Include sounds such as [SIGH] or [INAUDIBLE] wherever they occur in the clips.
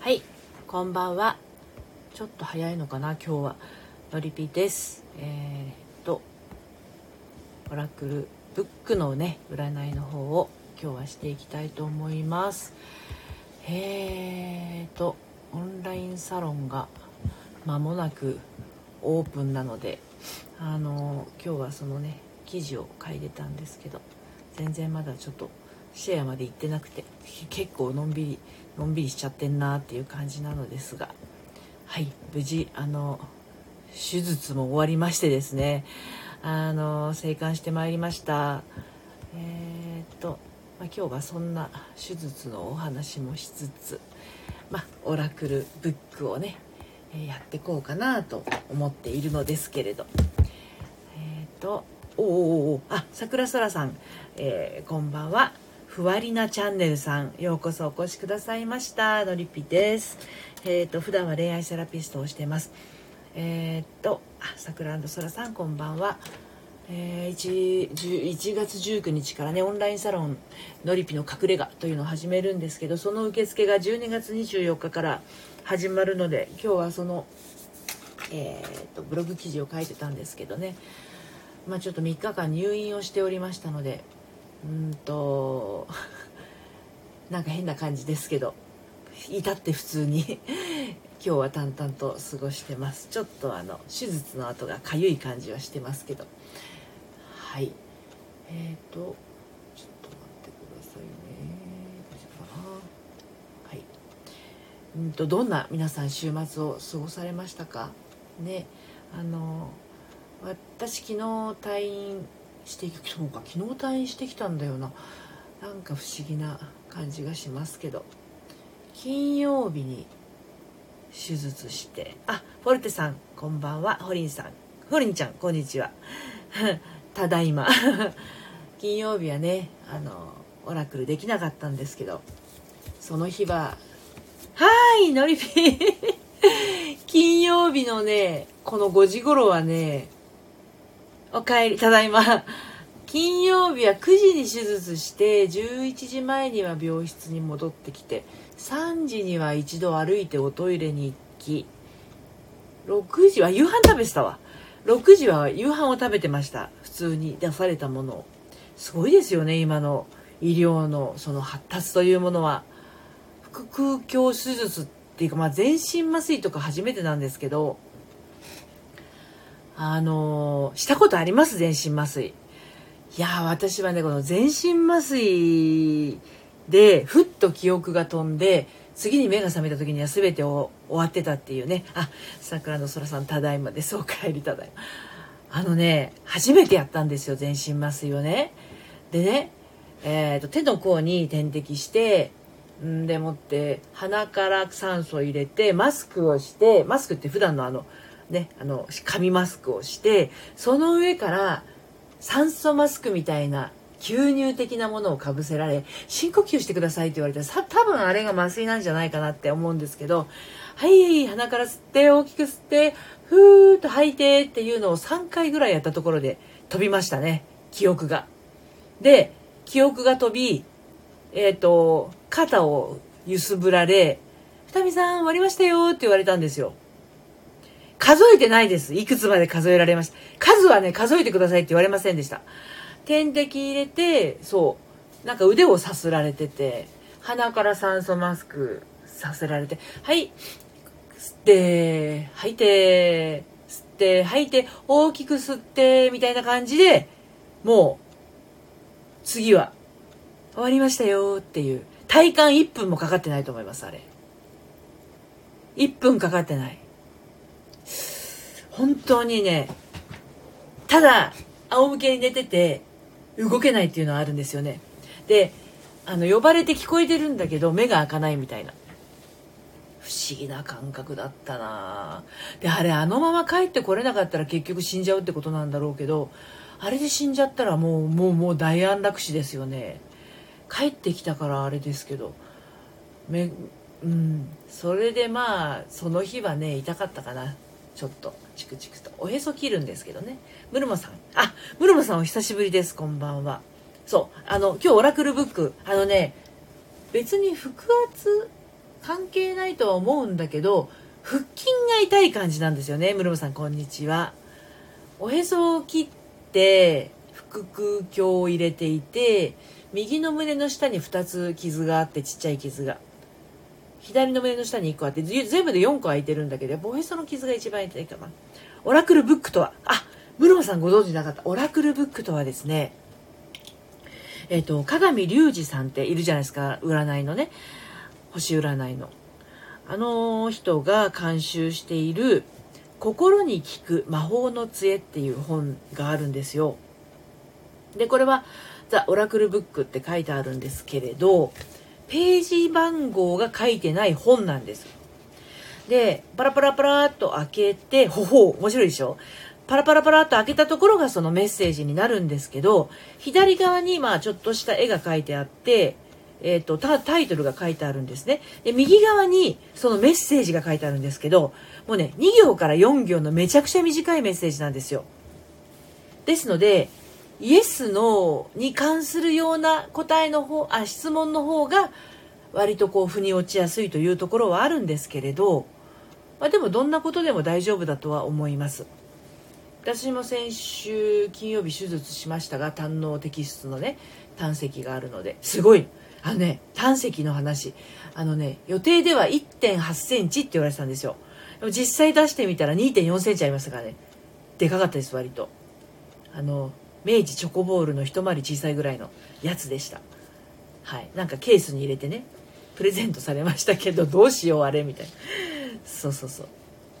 はい。こんばんは。ちょっと早いのかな今日は。のりぴです。えー、っとオラクルブックのね占いの方を今日はしていきたいと思います。えーとオンラインサロンが間もなくオープンなのであの今日はそのね記事を書いてたんですけど全然まだちょっとシェアまで行ってなくて結構のんびりのんびりしちゃってんなっていう感じなのですが。はい無事あの手術も終わりましてですね。あの生還してまいりました。えー、っと、まあ、今日はそんな手術のお話もしつつ、まあ、オラクルブックをねやっていこうかなと思っているのですけれど。えー、っとおおおあ桜空さん、えー、こんばんは。ふわりなチャンネルさんようこそお越しくださいました。のりぴです。えっ、と普段は恋愛セラピストをしてます。えー、っとあ桜空さんこんばんは、えー、1, 1月19日からねオンラインサロンのりぴの隠れ家というのを始めるんですけどその受付が12月24日から始まるので今日はその、えー、っとブログ記事を書いてたんですけどね。まあちょっと3日間入院をしておりましたのでうんと [LAUGHS] なんか変な感じですけど至って普通に [LAUGHS] 今日は淡々と過ごしてます。ちょっとあの手術の後がかゆい感じはしてますけど。はい。えっ、ー、とちょっと待ってくださいね。大丈夫かな。はい。うんとどんな皆さん週末を過ごされましたか？ね。あの私昨日退院してそうか昨日退院してきたんだよな。なんか不思議な感じがしますけど。金曜日に手術して。あフォルテさんこんばんは。ホリンさん。ホリンちゃんこんにちは。[LAUGHS] ただいま。[LAUGHS] 金曜日はねあのオラクルできなかったんですけど。その日ははいのりぴ金曜日のねこの5時頃はねおかえりただいま。金曜日は9時に手術して11時前には病室に戻ってきて3時には一度歩いておトイレに行き6時は夕飯食べてたわ。6時は夕飯を食べてました。普通に出されたものを。すごいですよね今の医療のその発達というものは。腹腔鏡手術っていうか、まあ、全身麻酔とか初めてなんですけどあのしたことあります？全身麻酔。いや私はねこの全身麻酔でふっと記憶が飛んで次に目が覚めた時には全てを終わってたっていうね。あ桜の空さんただいまです。お帰りただいまあのね初めてやったんですよ全身麻酔をね。でね、えーと、手の甲に点滴してんでもって鼻から酸素を入れてマスクをしてマスクって普段のあのねあの紙マスクをしてその上から酸素マスクみたいな吸入的なものをかぶせられ深呼吸してくださいって言われてさ多分あれが麻酔なんじゃないかなって思うんですけどはい鼻から吸って大きく吸ってふーっと吐いてっていうのを3回ぐらいやったところで飛びましたね記憶が。で記憶が飛びえっ、ー、と肩を揺すぶられ「二見さん終わりましたよ」って言われたんですよ。数えてないです。いくつまで数えられました。数はね、数えてくださいって言われませんでした。点滴入れて、そう、なんか腕をさすられてて、鼻から酸素マスクさせられて、はい、吸って、吐いて、吸って、吐いて、大きく吸って、みたいな感じで、もう、次は、終わりましたよっていう、体感1分もかかってないと思います、あれ。1分かかってない。本当にねただ仰向けに寝てて動けないっていうのはあるんですよね。であの呼ばれて聞こえてるんだけど目が開かないみたいな。不思議な感覚だったな。であれあのまま帰ってこれなかったら結局死んじゃうってことなんだろうけどあれで死んじゃったらもうもうもう大安楽死ですよね。帰ってきたからあれですけど。めうん。それでまあその日はね痛かったかな。ちょっとチクチクとおへそ切るんですけどね。ムルモさん。あムルモさんお久しぶりです。こんばんは。そう。あの今日オラクルブック。あのね別に腹圧関係ないとは思うんだけど腹筋が痛い感じなんですよね。室ムさんこんにちは。おへそを切って腹腔鏡を入れていて右の胸の下に2つ傷があってちっちゃい傷が。左の胸の下に1個あって全部で4個空いてるんだけどおへその傷が一番痛いかな。オラクルブックとはあ室ムさんご存知なかった。オラクルブックとはですねえっ、ー、と鏡隆二さんっているじゃないですか。占いのね。星占いの。あの人が監修している「心に効く魔法の杖」っていう本があるんですよ。でこれは「ザ・オラクルブック」って書いてあるんですけれどページ番号が書いてない本なんです。でパラパラパラっと開けてほほう面白いでしょ？パラパラパラっと開けたところがそのメッセージになるんですけど左側にまあちょっとした絵が描いてあってえーと、タイトルが書いてあるんですね。で右側にそのメッセージが書いてあるんですけどもうね2行から4行のめちゃくちゃ短いメッセージなんですよ。ですのでイエス・ノーに関するような答えの方あ質問の方が割とこう腑に落ちやすいというところはあるんですけれど、まあ、でもどんなことでも大丈夫だとは思います。私も先週金曜日手術しましたが胆の摘出のね胆石があるのですごいあのね胆石の話。あのね予定では1 8センチって言われてたんですよ。でも実際出してみたら2 4センチありましたからね。でかかったです割と。あの明治チョコボールの一回り小さいぐらいのやつでしたはいなんかケースに入れてねプレゼントされましたけど [LAUGHS] どうしようあれみたいなそうそうそう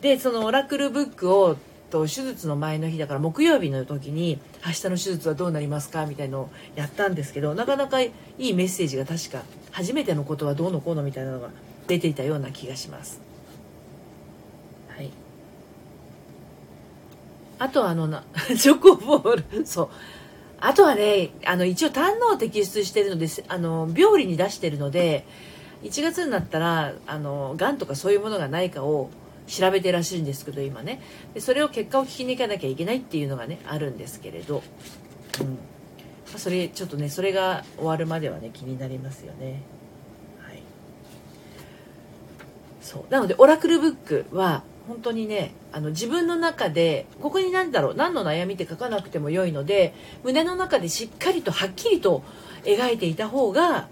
でそのオラクルブックをと手術の前の日だから木曜日の時に「明日の手術はどうなりますか?」みたいのをやったんですけどなかなかいいメッセージが確か初めてのことはどうのこうのみたいなのが出ていたような気がします。はい、あとあのな [LAUGHS] チョコボール。そう。あとはねあの一応胆のを摘出してるのであの病理に出してるので1月になったらあのがんとかそういうものがないかを調べてらしいんですけど今ね。でそれを結果を聞きに行かなきゃいけないっていうのがねあるんですけれど、うん。まあ、それちょっとねそれが終わるまではね気になりますよね。はい、そう。なのでオラクルブックは本当にねあの自分の中でここに何だろう何の悩みって書かなくても良いので胸の中でしっかりとはっきりと描いていた方が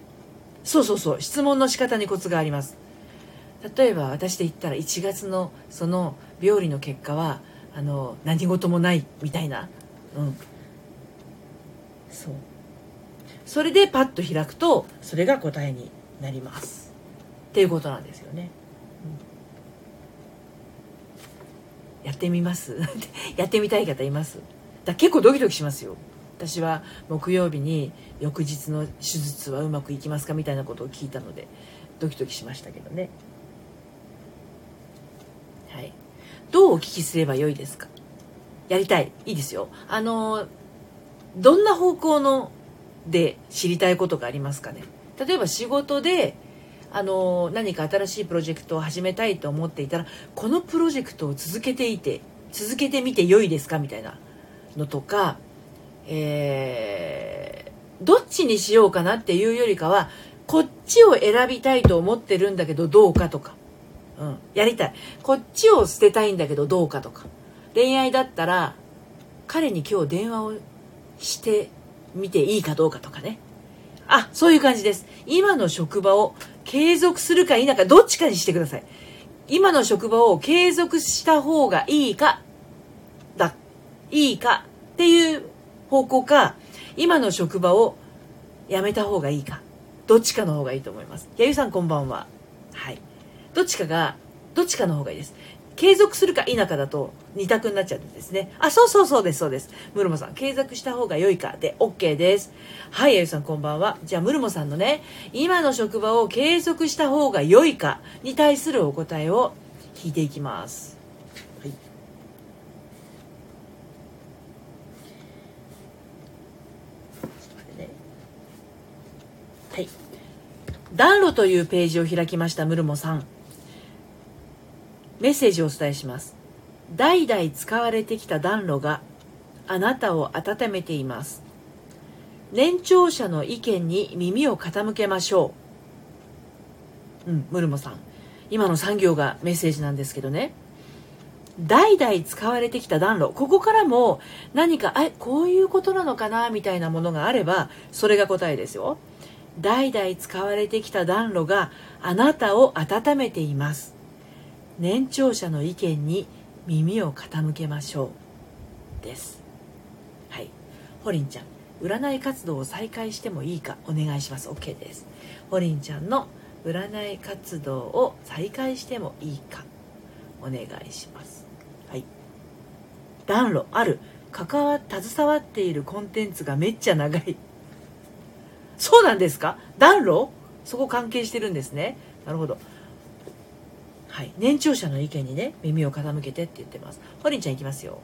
そうそうそう質問の仕方にコツがあります。例えば私で言ったら1月のその病理の結果はあの何事もないみたいな、うん、そう。それでパッと開くとそれが答えになります。っていうことなんですよね、うん、やってみます。[LAUGHS] やってみたい方います。だ結構ドキドキしますよ。私は木曜日に翌日の手術はうまくいきますかみたいなことを聞いたのでドキドキしましたけどね。はい。どうお聞きすればよいですか？やりたい。いいですよ。あの、どんな方向ので知りたいことがありますかね？例えば仕事で、あの、何か新しいプロジェクトを始めたいと思っていたら、このプロジェクトを続けていて、続けてみて良いですかみたいなのとか、えー、どっちにしようかなっていうよりかは、こっちを選びたいと思ってるんだけどどうかとか。うん、やりたい。こっちを捨てたいんだけどどうかとか。恋愛だったら彼に今日電話をしてみていいかどうかとかね。あそういう感じです。今の職場を継続するか否かどっちかにしてください。今の職場を継続した方がいいかだいいかっていう方向か今の職場を辞めた方がいいかどっちかの方がいいと思います。やゆさんこんばんは。はい。どっちかが、どっちかの方がいいです。継続するか否かだと二択になっちゃうんですね。あ、そうそうそうです、そうです。ムルモさん、継続した方が良いかで OK です。はい、エゆさんこんばんは。じゃあ、ムルモさんのね、今の職場を継続した方が良いかに対するお答えを聞いていきます。はい。はい。暖炉というページを開きました、ムルモさん。メッセージをお伝えします。代々使われてきた暖炉があなたを温めています。年長者の意見に耳を傾けましょう。うんムルモさん。今の産業がメッセージなんですけどね。代々使われてきた暖炉。ここからも何かえこういうことなのかなみたいなものがあればそれが答えですよ。代々使われてきた暖炉があなたを温めています。年長者の意見に耳を傾けましょうです。はい。ホリンちゃん。占い活動を再開してもいいかお願いします。OK です。ホリンちゃんの占い活動を再開してもいいかお願いします。はい。暖炉ある。関わ携わっているコンテンツがめっちゃ長い。そうなんですか？暖炉？そこ関係してるんですね。なるほど。はい。年長者の意見にね耳を傾けてって言ってます。ホリンちゃんいきますよ。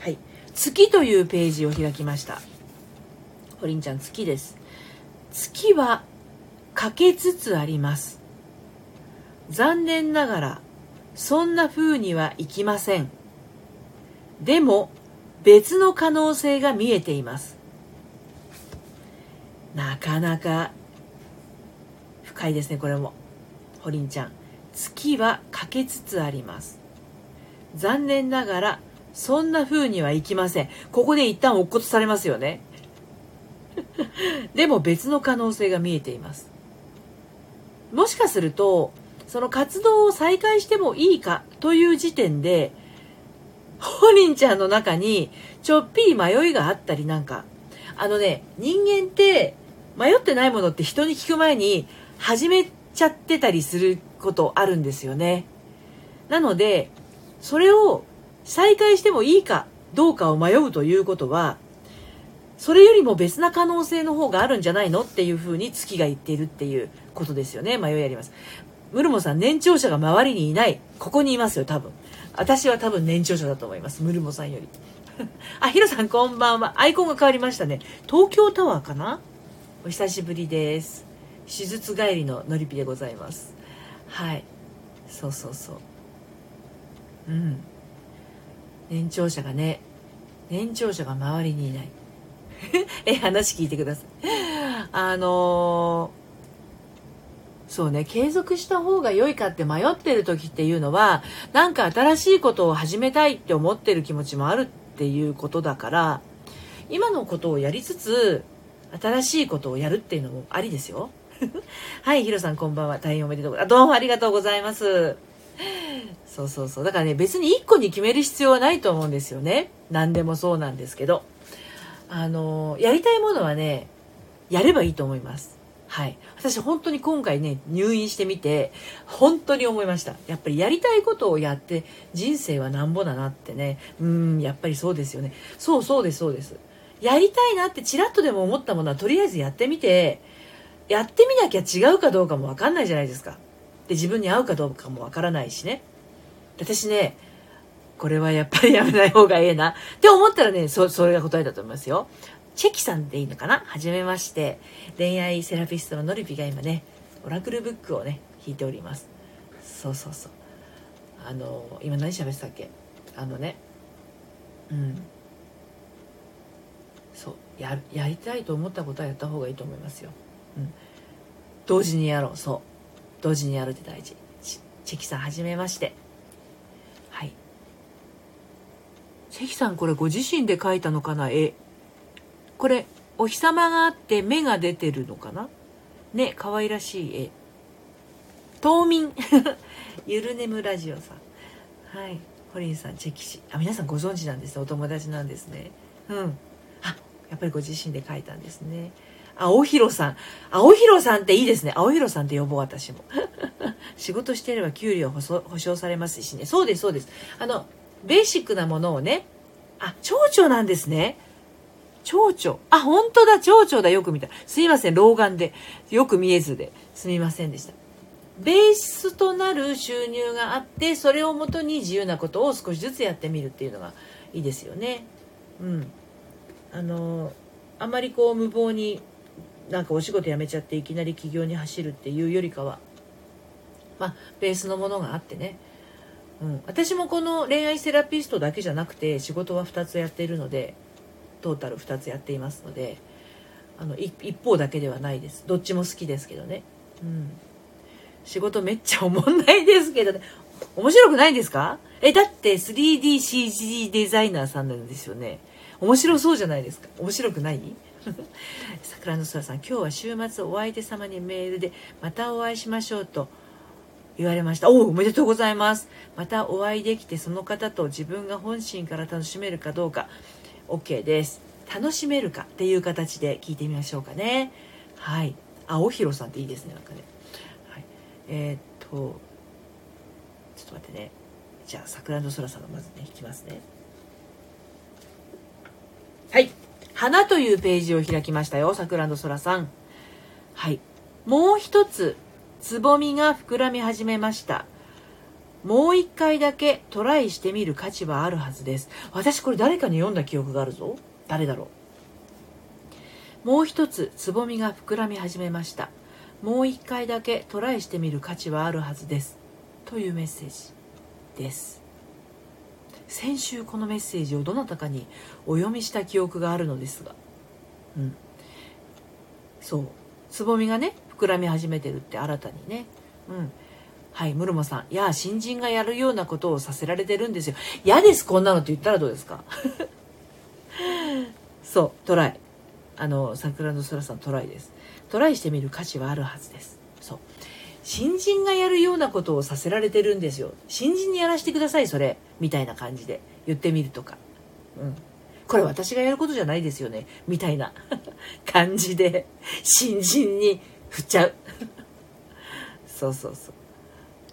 はい。月というページを開きました。ホリンちゃん月です。月は欠けつつあります。残念ながらそんな風にはいきません。でも別の可能性が見えています。なかなか深いですねこれも。ホリンちゃん。月は欠けつつあります。残念ながらそんな風にはいきません。ここで一旦落っことされますよね。[LAUGHS] でも別の可能性が見えています。もしかするとその活動を再開してもいいかという時点でホリンちゃんの中にちょっぴり迷いがあったりなんか。あのね人間って迷ってないものって人に聞く前に始めちゃってたりすることあるんですよね。なのでそれを再開してもいいかどうかを迷うということはそれよりも別な可能性の方があるんじゃないのっていうふうに月が言っているっていうことですよね。迷いあります。ムルモさん年長者が周りにいない。ここにいますよ多分。私は多分年長者だと思います。ムルモさんより。[LAUGHS] あヒロさんこんばんは。アイコンが変わりましたね。東京タワーかな？お久しぶりです。手術帰りののりぴでございます。はい。そうそうそう。うん。年長者がね年長者が周りにいない。[LAUGHS] え話聞いてください。あのーそうね継続した方が良いかって迷ってる時っていうのはなんか新しいことを始めたいって思ってる気持ちもあるっていうことだから今のことをやりつつ新しいことをやるっていうのもありですよ。[LAUGHS] はいヒロさんこんばんは。大変おめでとうあどうもありがとうございます。そうそうそう。だからね別に1個に決める必要はないと思うんですよね。何でもそうなんですけど。あのやりたいものはねやればいいと思います。はい。私本当に今回ね入院してみて本当に思いました。やっぱりやりたいことをやって人生はなんぼだなってね。うんやっぱりそうですよね。そうそうですそうです。やりたいなってちらっとでも思ったものはとりあえずやってみてやってみなきゃ違うかどうかも分かんないじゃないですか。で自分に合うかどうかも分からないしね。私ねこれはやっぱりやめない方がええな。って思ったらねそそれが答えだと思いますよ。チェキさんでいいのかな？はじめまして。恋愛セラピストののりぴが今ねオラクルブックをね引いております。そうそうそう。あの今何喋ってたっけ？あのねうん。そう。ややりたいと思ったことはやった方がいいと思いますよ、うん、同時にやろう。そう。同時にやるって大事。チェキさんはじめまして。はい。チェキさんこれご自身で描いたのかな？絵これお日様があって目が出てるのかな？ね可愛らしい絵。冬眠。[LAUGHS] ゆるねむラジオさん。はい。ホリンさんチェキシあ皆さんご存知なんですお友達なんですね。うん。あやっぱりご自身で書いたんですね青広さん青広さんっていいですね青広さんって呼ぼう私も [LAUGHS] 仕事してれば給料保証されますしねそうですそうですあのベーシックなものをねあ蝶々なんですね蝶々。あ、本当だ、蝶々だ、よく見た。すいません、老眼で。よく見えずで。すみませんでした。ベースとなる収入があって、それをもとに自由なことを少しずつやってみるっていうのがいいですよね。うん。あの、あまりこう無謀になんかお仕事辞めちゃっていきなり起業に走るっていうよりかは、まあ、ベースのものがあってね。うん、私もこの恋愛セラピストだけじゃなくて仕事は2つやっているのでトータル2つやっていますのであの一方だけではないです。どっちも好きですけどね。うん。仕事めっちゃおもんないですけどね。面白くないですか？えだって 3DCG デザイナーさんなんですよね。面白そうじゃないですか。面白くない？[LAUGHS] 桜の空さん今日は週末お相手様にメールでまたお会いしましょうと言われました。おおめでとうございます。またお会いできてその方と自分が本心から楽しめるかどうか。OK です。楽しめるかっていう形で聞いてみましょうかね。はい。青広さんっていいですねなんかね、はい、えー、っとちょっと待ってね。じゃあ桜の空さんのまずね引きますね。はい。花というページを開きましたよ桜の空さん。はい。もう一つつぼみが膨らみ始めました。もう一回だけトライしてみる価値はあるはずです。私これ誰かに読んだ記憶があるぞ。誰だろう。もう一つつぼみが膨らみ始めました。もう一回だけトライしてみる価値はあるはずです。というメッセージです。先週このメッセージをどなたかにお読みした記憶があるのですがうんそうつぼみがね膨らみ始めてるって新たにねうんはい、ムルモさん。いや、新人がやるようなことをさせられてるんですよ。嫌です、こんなのって言ったらどうですか？[LAUGHS] そう、トライ。あの、桜の空さんトライです。トライしてみる価値はあるはずです。そう。新人がやるようなことをさせられてるんですよ。新人にやらせてください、それ。みたいな感じで言ってみるとか。うん。これ私がやることじゃないですよね。みたいな [LAUGHS] 感じで、新人に振っちゃう。[LAUGHS] そうそうそう。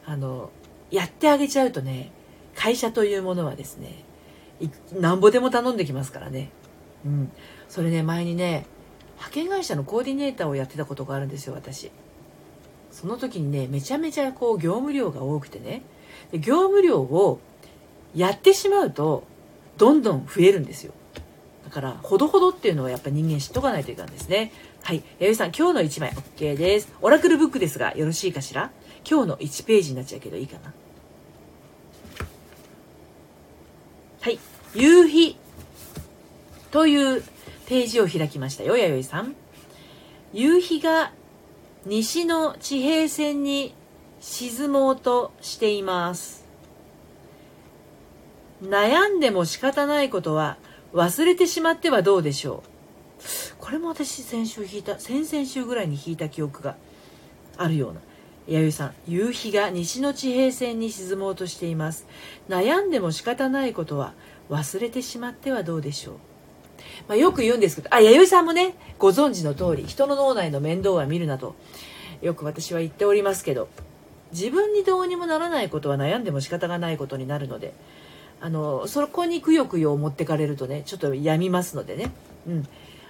あの、やってあげちゃうとね、会社というものはですね、なんぼでも頼んできますからね。うん。それね、前にね、派遣会社のコーディネーターをやってたことがあるんですよ、私。その時にね、めちゃめちゃこう業務量が多くてね、で業務量をやってしまうと、どんどん増えるんですよ。だから、ほどほどっていうのはやっぱ人間知っとかないといかんですね。はい。弥生さん、今日の1枚 OK です。オラクルブックですが、よろしいかしら？今日の1ページになっちゃうけどいいかな。はい。夕日というページを開きましたよ、弥生さん。夕日が西の地平線に沈もうとしています。悩んでも仕方ないことは忘れてしまってはどうでしょう。これも私先週弾いた、先々週ぐらいに弾いた記憶があるような。弥生さん、夕日が西の地平線に沈もうとしています。悩んでも仕方ないことは忘れてしまってはどうでしょう。まあ、よく言うんですけど、あ、弥生さんもね、ご存知の通り、人の脳内の面倒は見るなと、よく私は言っておりますけど、自分にどうにもならないことは悩んでも仕方がないことになるので、あの、そこにくよくよ持ってかれるとね、ちょっと病みますのでね、うん。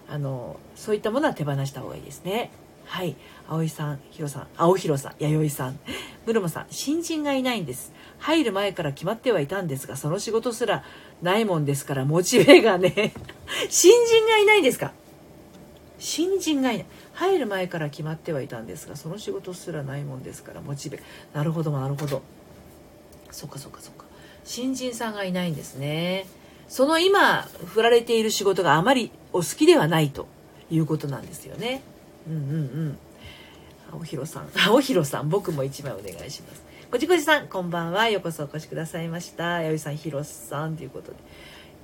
あの、そういったものは手放した方がいいですね。はい。葵さん、ひろさん、青ひろさん、弥生さん、ブルマさん、新人がいないんです。入る前から決まってはいたんですが、その仕事すらないもんですから、モチベがね、[LAUGHS] 新人がいないんですか？新人がいない。入る前から決まってはいたんですが、その仕事すらないもんですから、モチベ。なるほど、なるほど。そっかそっかそっか。新人さんがいないんですね。その今、振られている仕事があまりお好きではないということなんですよね。うんうんうん。青広さん。[LAUGHS] 青広さん僕も一枚お願いします。こじこじさんこんばんはようこそお越しくださいました。弥生さん広さんということで。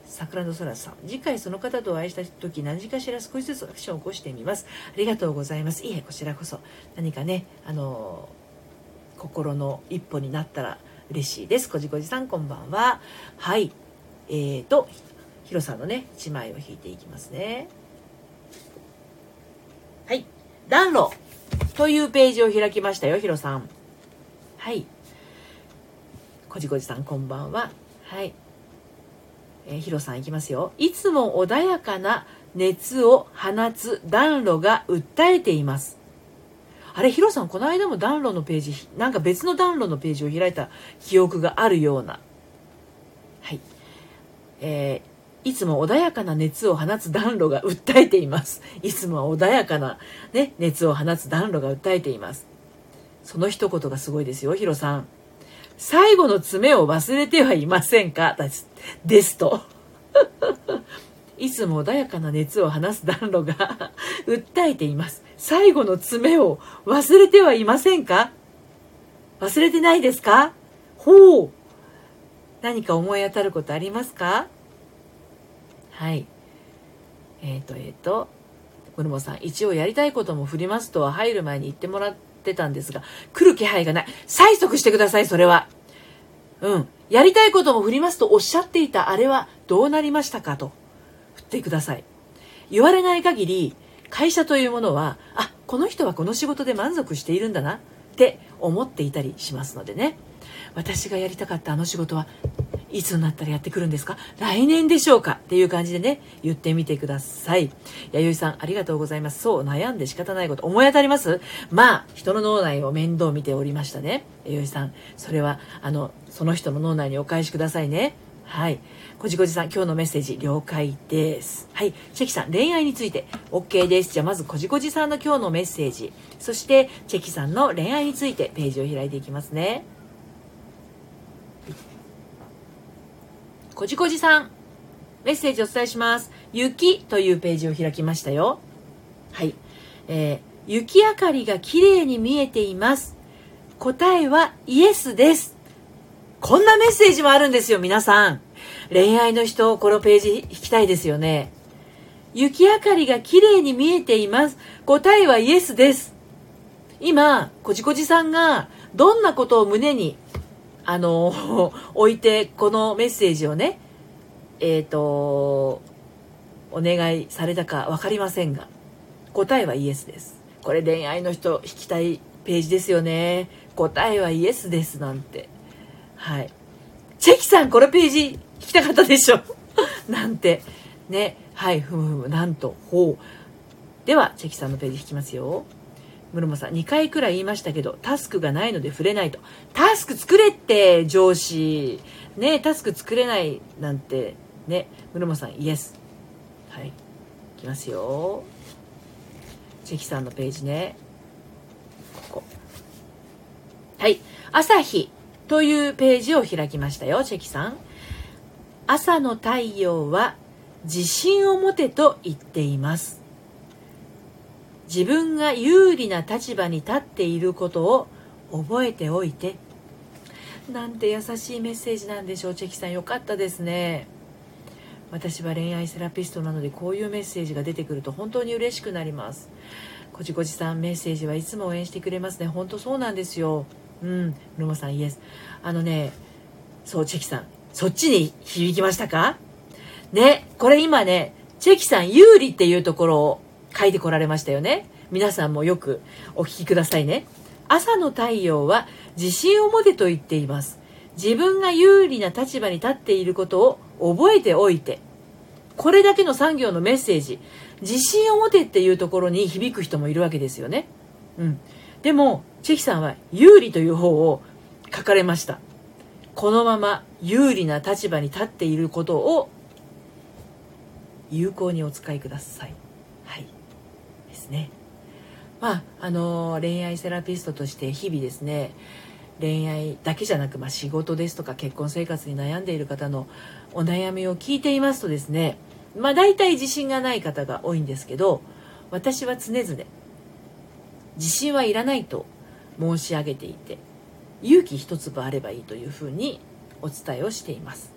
桜の空さん。次回その方とお会いした時何時かしら少しずつアクションを起こしてみます。ありがとうございます。いえこちらこそ。何かねあの心の一歩になったら嬉しいです。こじこじさんこんばんは。はい。えーとヒロさんのね1枚を引いていきますね。はい。暖炉というページを開きましたよ、ヒロさん。はい。こじこじさん、こんばんは。はい。えー、ヒロさんいきますよ。いつも穏やかな熱を放つ暖炉が訴えています。あれ、ヒロさん、この間も暖炉のページ、なんか別の暖炉のページを開いた記憶があるような。はい。えいつも穏やかな熱を放つ暖炉が訴えています。いつも穏やかな、ね、熱を放つ暖炉が訴えています。その一言がすごいですよ、ヒロさん。最後の爪を忘れてはいませんか？ですと。[LAUGHS] いつも穏やかな熱を放す暖炉が訴えています最後の爪を忘れてはいませんか？忘れてないですか？ほう何か思い当たることありますか？はい。えっ、ー、とえっ、ー、とムルモさん一応やりたいことも振りますとは入る前に言ってもらってたんですが来る気配がない。催促してくださいそれは。うん。やりたいことも振りますとおっしゃっていたあれはどうなりましたか？と。振ってください。言われない限り会社というものはあこの人はこの仕事で満足しているんだなって思っていたりしますのでね。私がやりたかったあの仕事はいつになったらやってくるんですか？来年でしょうか？っていう感じでね、言ってみてください。弥生さん、ありがとうございます。そう、悩んで仕方ないこと、思い当たります？まあ、人の脳内を面倒見ておりましたね。弥生さん、それは、あの、その人の脳内にお返しくださいね。はい。こじこじさん、今日のメッセージ、了解です。はい。チェキさん、恋愛について、OK です。じゃあ、まず、こじこじさんの今日のメッセージ。そして、チェキさんの恋愛について、ページを開いていきますね。こじこじさん、メッセージお伝えします。雪というページを開きましたよ。はい。えー、雪明かりが綺麗に見えています。答えはイエスです。こんなメッセージもあるんですよ、皆さん。恋愛の人、このページ引きたいですよね。雪明かりが綺麗に見えています。答えはイエスです。今、こじこじさんがどんなことを胸にあの、[LAUGHS] 置いて、このメッセージをね、えっ、ー、と、お願いされたか分かりませんが、答えはイエスです。これ恋愛の人引きたいページですよね。答えはイエスですなんて。はい。チェキさん、このページ聞きたかったでしょ？[LAUGHS] なんて。ね。はい、ふむふむ、なんと、ほう。では、チェキさんのページ引きますよ。ムルモさん、2回くらい言いましたけど、タスクがないので触れないと。タスク作れって、上司。ねタスク作れないなんて、ね、ムルモさん、イエス。はい。いきますよ。チェキさんのページね。ここ。はい。朝日というページを開きましたよ、チェキさん。朝の太陽は自信を持てと言っています。自分が有利な立場に立っていることを覚えておいて。なんて優しいメッセージなんでしょう。チェキさんよかったですね。私は恋愛セラピストなのでこういうメッセージが出てくると本当に嬉しくなります。こじこじさんメッセージはいつも応援してくれますね。本当そうなんですよ。うん。ルモさんイエス。あのねそうチェキさん。そっちに響きましたか？ねこれ今ねチェキさん有利っていうところを書いてこられましたよね。皆さんもよくお聞きくださいね。朝の太陽は自信を持てと言っています。自分が有利な立場に立っていることを覚えておいて。これだけの産業のメッセージ、自信を持てっていうところに響く人もいるわけですよね。うん。でも、チェキさんは有利という方を書かれました。このまま有利な立場に立っていることを有効にお使いください。ですね。まあ、あの恋愛セラピストとして日々ですね恋愛だけじゃなく、まあ、仕事ですとか結婚生活に悩んでいる方のお悩みを聞いていますとですねまあ大体自信がない方が多いんですけど私は常々自信はいらないと申し上げていて勇気一粒あればいいというふうにお伝えをしています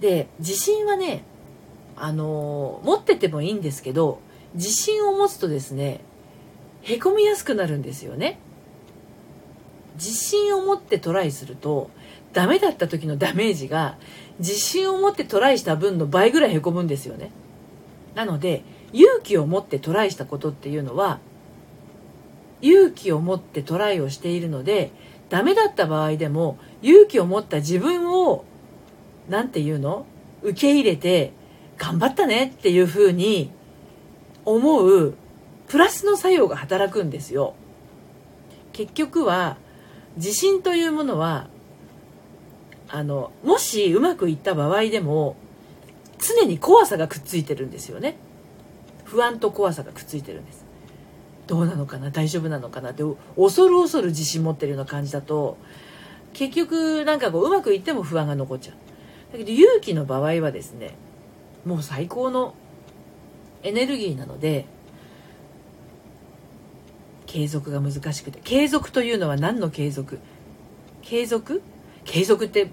で自信はねあの持っててもいいんですけど自信を持つとですねへこみやすくなるんですよね。自信を持ってトライするとダメだった時のダメージが自信を持ってトライした分の倍ぐらいへこむんですよね。なので勇気を持ってトライしたことっていうのは勇気を持ってトライをしているのでダメだった場合でも勇気を持った自分を何て言うの受け入れて頑張ったねっていうふうに思うプラスの作用が働くんですよ。結局は自信というものはあのもしうまくいった場合でも常に怖さがくっついてるんですよね。不安と怖さがくっついてるんです。どうなのかな大丈夫なのかなって恐る恐る自信持ってるような感じだと結局なんかこううまくいっても不安が残っちゃう。だけど勇気の場合はですねもう最高のエネルギーなので継続が難しくて。継続というのは何の継続？継続？継続って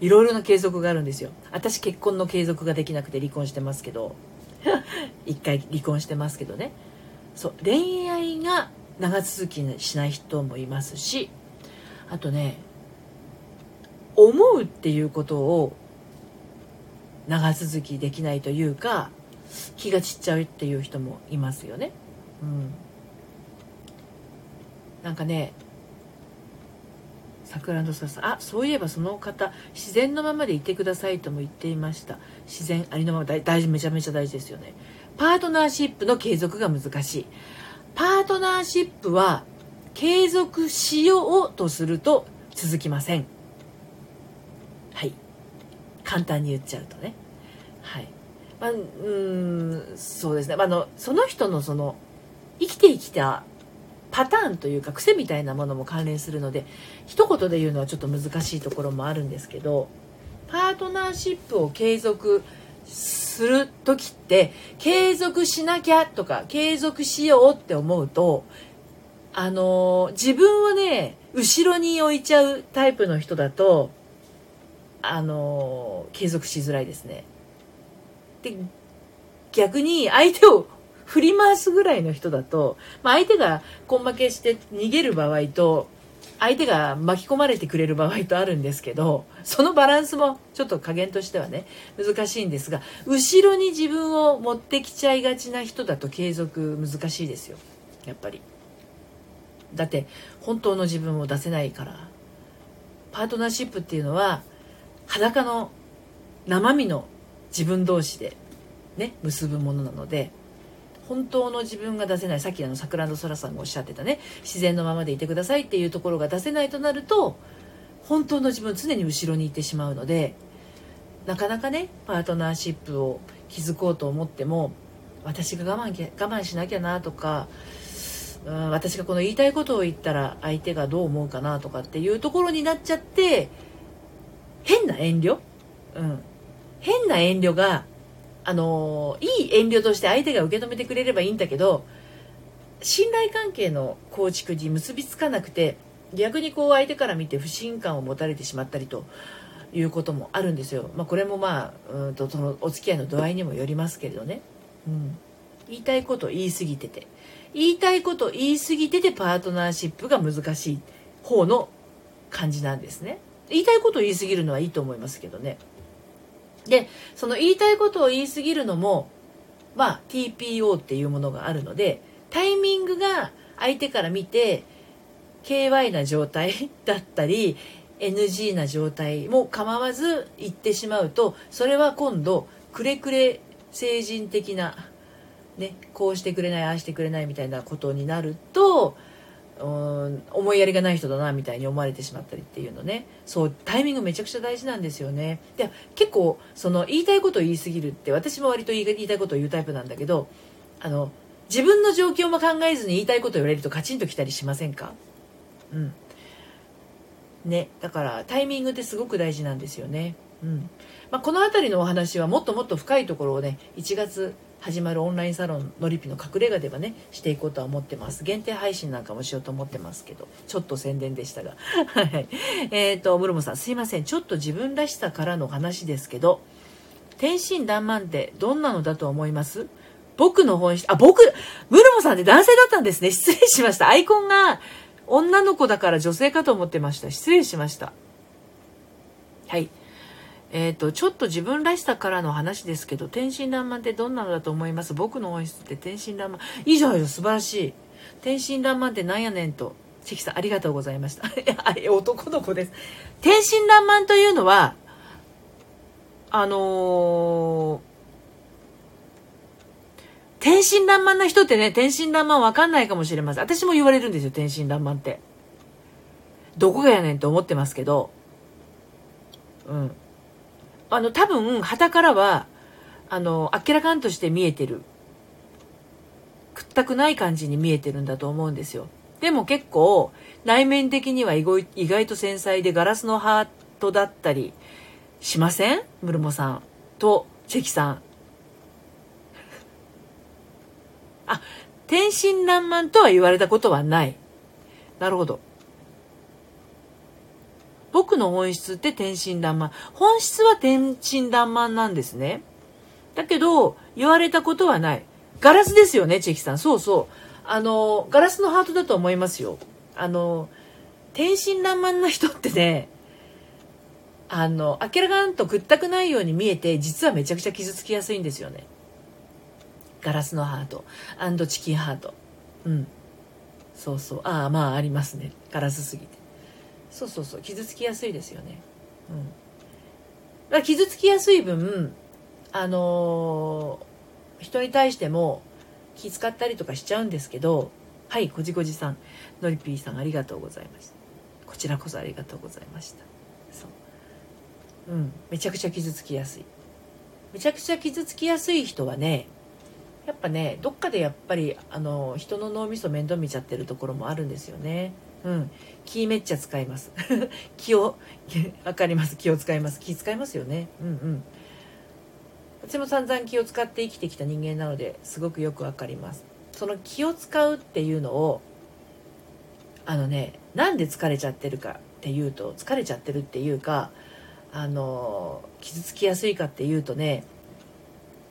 いろいろな継続があるんですよ。私結婚の継続ができなくて離婚してますけど。[LAUGHS] 一回離婚してますけどね。そう。恋愛が長続きしない人もいますしあとね思うっていうことを長続きできないというか気が散っちゃうっていう人もいますよね。うん、なんかね桜のさあそういえばその方自然のままでいてくださいとも言っていました。自然ありのまま大事めちゃめちゃ大事ですよね。パートナーシップの継続が難しい。パートナーシップは継続しようとすると続きません。はい。簡単に言っちゃうとね。まあうんそうですね、まあのその人のその生きてきたパターンというか癖みたいなものも関連するので一言で言うのはちょっと難しいところもあるんですけどパートナーシップを継続する時って継続しなきゃとか継続しようって思うとあの自分をね後ろに置いちゃうタイプの人だとあの継続しづらいですね。で逆に相手を振り回すぐらいの人だと、まあ、相手が根負けして逃げる場合と相手が巻き込まれてくれる場合とあるんですけどそのバランスもちょっと加減としてはね難しいんですが後ろに自分を持ってきちゃいがちな人だと継続難しいですよ。やっぱり。だって本当の自分を出せないから。パートナーシップっていうのは裸の生身の自分同士でね結ぶものなので本当の自分が出せないさっきあの桜の空さんがおっしゃってたね自然のままでいてくださいっていうところが出せないとなると本当の自分常に後ろにいてしまうのでなかなかねパートナーシップを築こうと思っても私が我慢我慢しなきゃなとかうん私がこの言いたいことを言ったら相手がどう思うかなとかっていうところになっちゃって変な遠慮、うん、変な遠慮があのいい遠慮として相手が受け止めてくれればいいんだけど信頼関係の構築に結びつかなくて逆にこう相手から見て不信感を持たれてしまったりということもあるんですよ。まあ、これもまあうんとそのお付き合いの度合いにもよりますけれどね。うん、言いたいこと言い過ぎてて言いたいこと言い過ぎててパートナーシップが難しい方の感じなんですね。言いたいこと言い過ぎるのはいいと思いますけどね。でその言いたいことを言い過ぎるのもまあ TPO っていうものがあるのでタイミングが相手から見て KY な状態 [LAUGHS] だったり NG な状態も構わず言ってしまうとそれは今度くれくれ成人的な、ね、こうしてくれないああしてくれないみたいなことになるとうん思いやりがない人だなみたいに思われてしまったりっていうのね。そうタイミングめちゃくちゃ大事なんですよね。で結構その言いたいことを言い過ぎるって私も割と言いたいことを言うタイプなんだけどあの自分の状況も考えずに言いたいことを言われるとカチンときたりしませんか？うん。ねだからタイミングってすごく大事なんですよね。うん。まあ、この辺りのお話はもっともっと深いところをね1月始まるオンラインサロンのりぴの隠れ家ではねしていこうとは思ってます。限定配信なんかもしようと思ってますけどちょっと宣伝でしたが。[LAUGHS] はいえっ、ー、とムルモさんすいません。ちょっと自分らしさからの話ですけど天真爛漫ってどんなのだと思います？僕の本質あ僕ムルモさんって男性だったんですね。失礼しました。アイコンが女の子だから女性かと思ってました。失礼しました。はい。えっ、ー、と、ちょっと自分らしさからの話ですけど、天真爛漫ってどんなのだと思います？僕の本質って天真爛漫。いいじゃないよ、素晴らしい。天真爛漫ってなんやねんと。関さん、ありがとうございました。[LAUGHS] あれ、男の子です。天真爛漫というのは、あのー、天真爛漫な人ってね、天真爛漫わかんないかもしれません。私も言われるんですよ、天真爛漫って。どこがやねんと思ってますけど、うん。あの多分旗からはあの明らかんとして見えてる。くったくない感じに見えてるんだと思うんですよ。でも結構内面的には意外と繊細でガラスのハートだったりしません？ムルモさん。とチェキさん。あ天真爛漫とは言われたことはない。なるほど。僕の本質って天真爛漫。本質は天真爛漫なんですね。だけど言われたことはない。ガラスですよねチェキさん。そうそう。あのガラスのハートだと思いますよ。あの天真爛漫な人ってねあの明らかんとくったくないように見えて実はめちゃくちゃ傷つきやすいんですよね。ガラスのハート。チキンハート。うん。そうそう。ああまあありますね。ガラスすぎて。そうそうそう。傷つきやすいですよね。うん。だ傷つきやすい分あのー、人に対しても気遣ったりとかしちゃうんですけどはいこじこじさん。のりぴーさんありがとうございましたこちらこそありがとうございました。そう。うん。めちゃくちゃ傷つきやすい。めちゃくちゃ傷つきやすい人はねやっぱねどっかでやっぱりあの人の脳みそ面倒見ちゃってるところもあるんですよね。うん。気めっちゃ使います。[LAUGHS] 気を分かります。気を使います。気使いますよね。うんうん。私も散々気を使って生きてきた人間なのですごくよくわかります。その気を使うっていうのをあのねなんで疲れちゃってるかっていうと疲れちゃってるっていうかあの傷つきやすいかっていうとね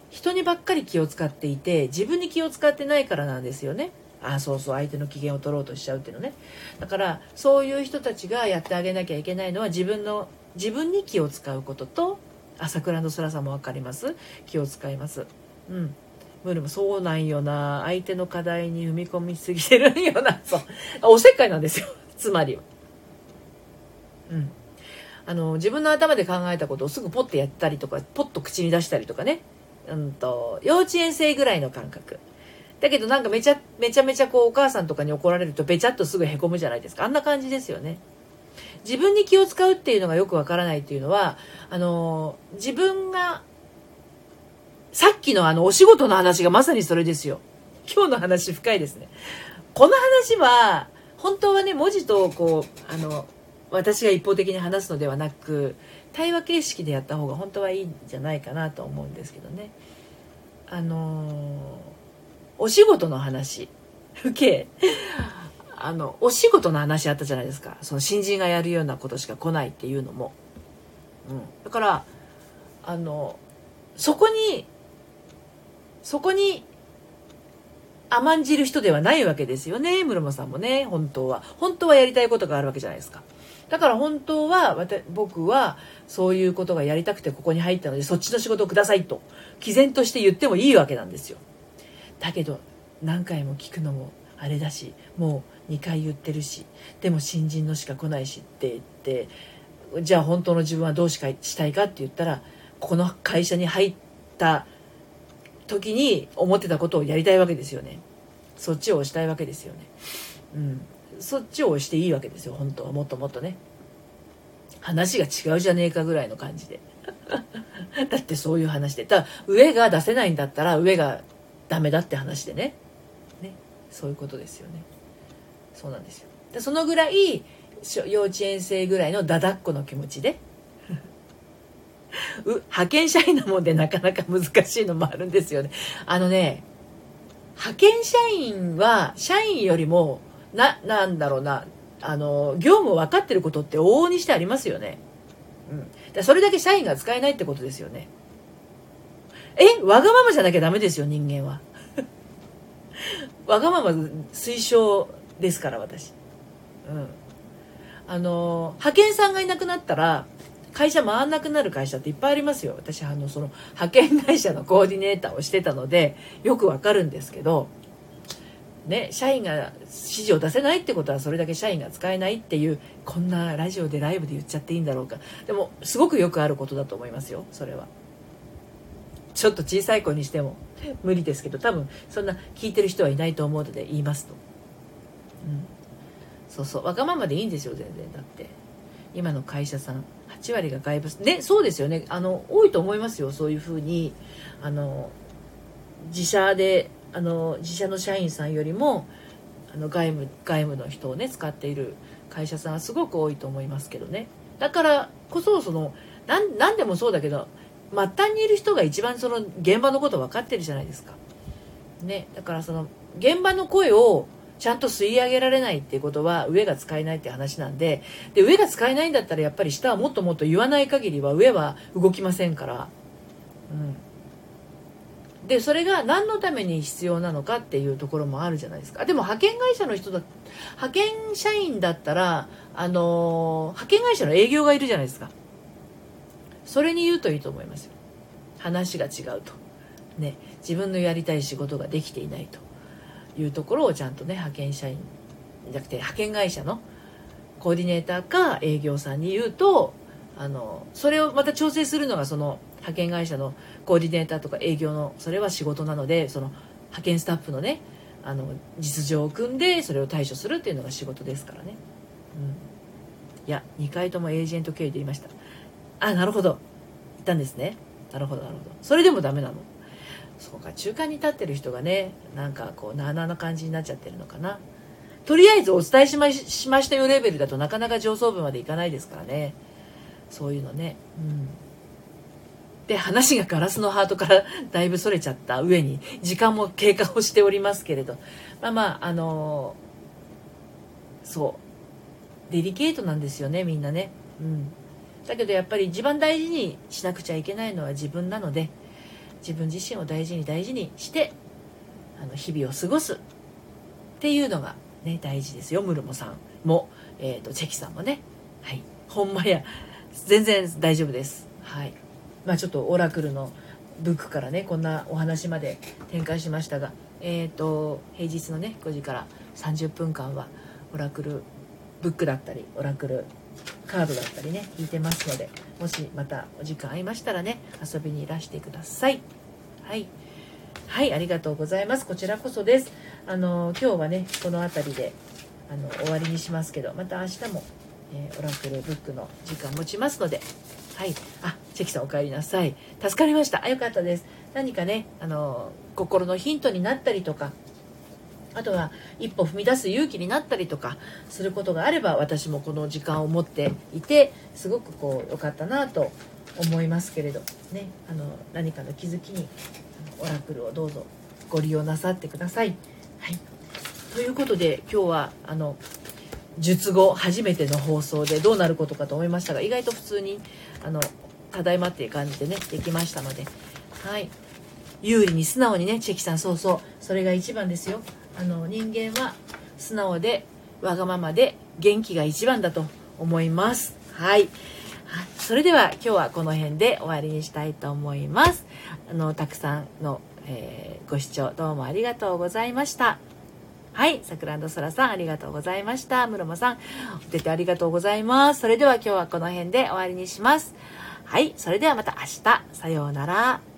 人にばっかり気を使っていて自分に気を使ってないからなんですよね。あそうそう相手の機嫌を取ろうとしちゃうっていうのね。だからそういう人たちがやってあげなきゃいけないのは自分の自分に気を使うことと朝倉の空さも分かります。気を使います。うん。ムルもそうなんよな。相手の課題に踏み込みすぎてるんよな。[LAUGHS] そう。おせっかいなんですよ。[LAUGHS] つまりは。うん。あの自分の頭で考えたことをすぐポッてやったりとかポッと口に出したりとかね。うんと幼稚園生ぐらいの感覚。だけどなんかめちゃめちゃめちゃこうお母さんとかに怒られるとべちゃっとすぐへこむじゃないですか。あんな感じですよね。自分に気を使うっていうのがよくわからないっていうのはあの自分がさっきのあのお仕事の話がまさにそれですよ。今日の話深いですね。この話は本当はね文字とこうあの私が一方的に話すのではなく対話形式でやった方が本当はいいんじゃないかなと思うんですけどね。あのお仕事の話。受けあのお仕事の話あったじゃないですか。その新人がやるようなことしか来ないっていうのも、うん、だからあのそこにそこに甘んじる人ではないわけですよね。室間さんもね本当は。本当はやりたいことがあるわけじゃないですか。だから本当は僕はそういうことがやりたくてここに入ったのでそっちの仕事をくださいと毅然として言ってもいいわけなんですよ。だけど何回も聞くのもあれだしもう2回言ってるしでも新人のしか来ないしって言ってじゃあ本当の自分はどうしかしたいかって言ったらこの会社に入った時に思ってたことをやりたいわけですよね。そっちを押したいわけですよね。うん。そっちを押していいわけですよ本当は。もっともっとね。話が違うじゃねえかぐらいの感じで。[LAUGHS] だってそういう話で。ただ上が出せないんだったら上がダメだって話でね。ね。そういうことですよね。そうなんですよ。でそのぐらい幼稚園生ぐらいのだだっこの気持ちで。[LAUGHS] 派遣社員なもんでなかなか難しいのもあるんですよね。あのね派遣社員は社員よりもななんだろうなあの業務を分かってることって往々にしてありますよね、うん、だそれだけ社員が使えないってことですよね。えわがままじゃなきゃダメですよ人間は。わがまま推奨ですから私。うん。あの派遣さんがいなくなったら会社回んなくなる会社っていっぱいありますよ。私あのその派遣会社のコーディネーターをしてたのでよくわかるんですけどね社員が指示を出せないってことはそれだけ社員が使えないっていうこんなラジオでライブで言っちゃっていいんだろうか。でもすごくよくあることだと思いますよそれは。ちょっと小さい子にしても無理ですけど多分そんな聞いてる人はいないと思うので言いますと、うん、そうそう。わがままでいいんですよ全然。だって。今の会社さん。8割が外部。ねそうですよね。あの多いと思いますよ。そういうふうに。あの自社であの自社の社員さんよりもあの外務外務の人をね使っている会社さんはすごく多いと思いますけどね。だからこそそのなん何でもそうだけど末端にいる人が一番その現場のこと分かってるじゃないですか。ねだからその現場の声をちゃんと吸い上げられないっていうことは上が使えないって話なんでで上が使えないんだったらやっぱり下はもっともっと言わない限りは上は動きませんから、うん、でそれが何のために必要なのかっていうところもあるじゃないですか。でも派遣会社の人だ派遣社員だったらあの派遣会社の営業がいるじゃないですか。それに言うといいと思います話が違うと。ね。自分のやりたい仕事ができていないと。いうところをちゃんとね派遣社員じゃなくて派遣会社のコーディネーターか営業さんに言うとあのそれをまた調整するのがその派遣会社のコーディネーターとか営業のそれは仕事なのでその派遣スタッフのねあの実情を組んでそれを対処するっていうのが仕事ですからね、うん、いや2回ともエージェント経由で言いました。あなるほど。言ったんですね。なるほどなるほど。それでもダメなの。そうか中間に立ってる人がねなんかこうなあなあな感じになっちゃってるのかな。とりあえずお伝えしましましたよレベルだとなかなか上層部までいかないですからね。そういうのね。うん。で話がガラスのハートからだいぶそれちゃった上に時間も経過をしておりますけれど。まあまああのー、そう。デリケートなんですよねみんなね。うん。だけどやっぱり一番大事にしなくちゃいけないのは自分なので自分自身を大事に大事にしてあの日々を過ごすっていうのがね大事ですよ。ムルモさんも、えーと、チェキさんもね。はい。ほんまや。全然大丈夫です。はい。まあちょっとオラクルのブックからねこんなお話まで展開しましたがえっ、ー、と平日のね5時から30分間はオラクルブックだったりオラクルカードだったりね引いてますのでもしまたお時間合いましたらね遊びにいらしてください。はい。はいありがとうございます。こちらこそです。あの今日はねこの辺りであの終わりにしますけどまた明日も、えー、オラクルブックの時間持ちますのではい。あチェキさんお帰りなさい。助かりました。あよかったです。何かねあの心のヒントになったりとかあとは一歩踏み出す勇気になったりとかすることがあれば私もこの時間を持っていてすごくこう良かったなと思いますけれどねあの何かの気づきにオラクルをどうぞご利用なさってください。はい、ということで今日はあの術後初めての放送でどうなることかと思いましたが意外と普通にあのただいまっていう感じでねできましたのではい有利に素直にねチェキさんそうそうそれが一番ですよあの人間は素直でわがままで元気が一番だと思いますはい、それでは今日はこの辺で終わりにしたいと思いますあのたくさんの、えー、ご視聴どうもありがとうございましたはい。さくらんそらさん、ありがとうございました。むろもさん、お手てありがとうございます。それでは今日はこの辺で終わりにします。はい。それではまた明日。さようなら。